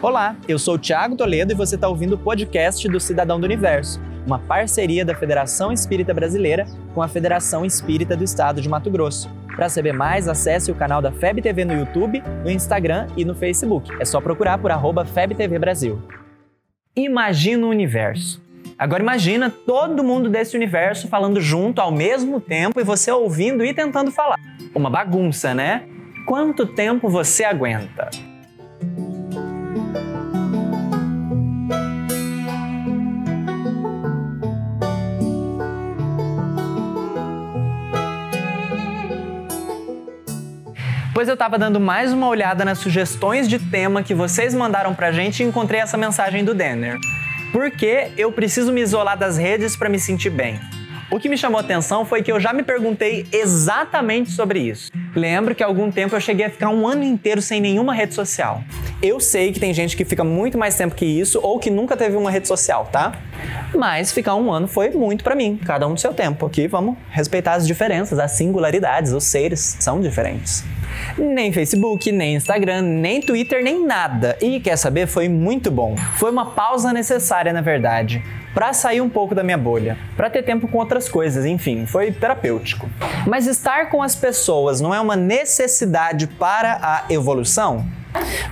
Olá, eu sou o Thiago Toledo e você está ouvindo o podcast do Cidadão do Universo, uma parceria da Federação Espírita Brasileira com a Federação Espírita do Estado de Mato Grosso. Para saber mais, acesse o canal da FEB TV no YouTube, no Instagram e no Facebook. É só procurar por arroba FebTV Brasil. Imagina o universo. Agora imagina todo mundo desse universo falando junto ao mesmo tempo e você ouvindo e tentando falar. Uma bagunça, né? Quanto tempo você aguenta? Pois eu estava dando mais uma olhada nas sugestões de tema que vocês mandaram pra gente e encontrei essa mensagem do Denner. Por que eu preciso me isolar das redes para me sentir bem? O que me chamou a atenção foi que eu já me perguntei exatamente sobre isso. Lembro que há algum tempo eu cheguei a ficar um ano inteiro sem nenhuma rede social. Eu sei que tem gente que fica muito mais tempo que isso ou que nunca teve uma rede social, tá? Mas ficar um ano foi muito para mim, cada um do seu tempo. Aqui vamos respeitar as diferenças, as singularidades, os seres são diferentes. Nem Facebook, nem Instagram, nem Twitter, nem nada. E quer saber? Foi muito bom. Foi uma pausa necessária, na verdade, para sair um pouco da minha bolha, para ter tempo com outras coisas, enfim, foi terapêutico. Mas estar com as pessoas não é uma necessidade para a evolução?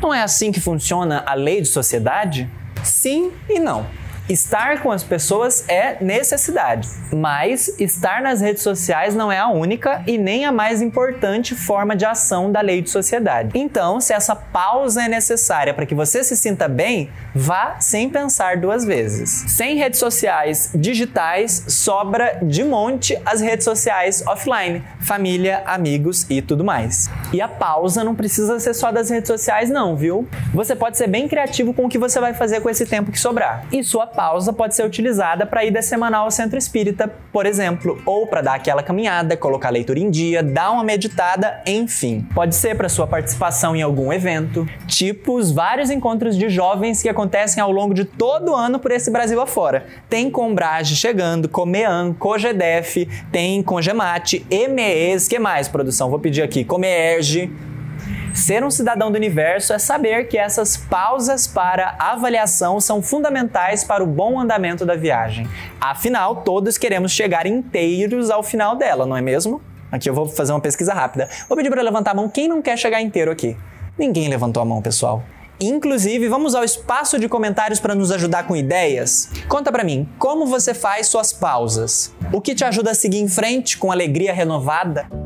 Não é assim que funciona a lei de sociedade? Sim e não. Estar com as pessoas é necessidade, mas estar nas redes sociais não é a única e nem a mais importante forma de ação da lei de sociedade. Então, se essa pausa é necessária para que você se sinta bem, vá sem pensar duas vezes. Sem redes sociais digitais, sobra de monte as redes sociais offline, família, amigos e tudo mais. E a pausa não precisa ser só das redes sociais, não, viu? Você pode ser bem criativo com o que você vai fazer com esse tempo que sobrar. E sua pausa pode ser utilizada para ida semanal ao centro espírita, por exemplo, ou para dar aquela caminhada, colocar a leitura em dia, dar uma meditada, enfim. Pode ser para sua participação em algum evento, tipo os vários encontros de jovens que acontecem ao longo de todo o ano por esse Brasil afora. Tem Combrage chegando, Comean, Cogedef, tem Congemate, EMEES, que mais, produção? Vou pedir aqui, Comerge, Ser um cidadão do universo é saber que essas pausas para avaliação são fundamentais para o bom andamento da viagem. Afinal, todos queremos chegar inteiros ao final dela, não é mesmo? Aqui eu vou fazer uma pesquisa rápida. Vou pedir para levantar a mão quem não quer chegar inteiro aqui. Ninguém levantou a mão, pessoal. Inclusive, vamos ao espaço de comentários para nos ajudar com ideias. Conta para mim, como você faz suas pausas? O que te ajuda a seguir em frente com alegria renovada?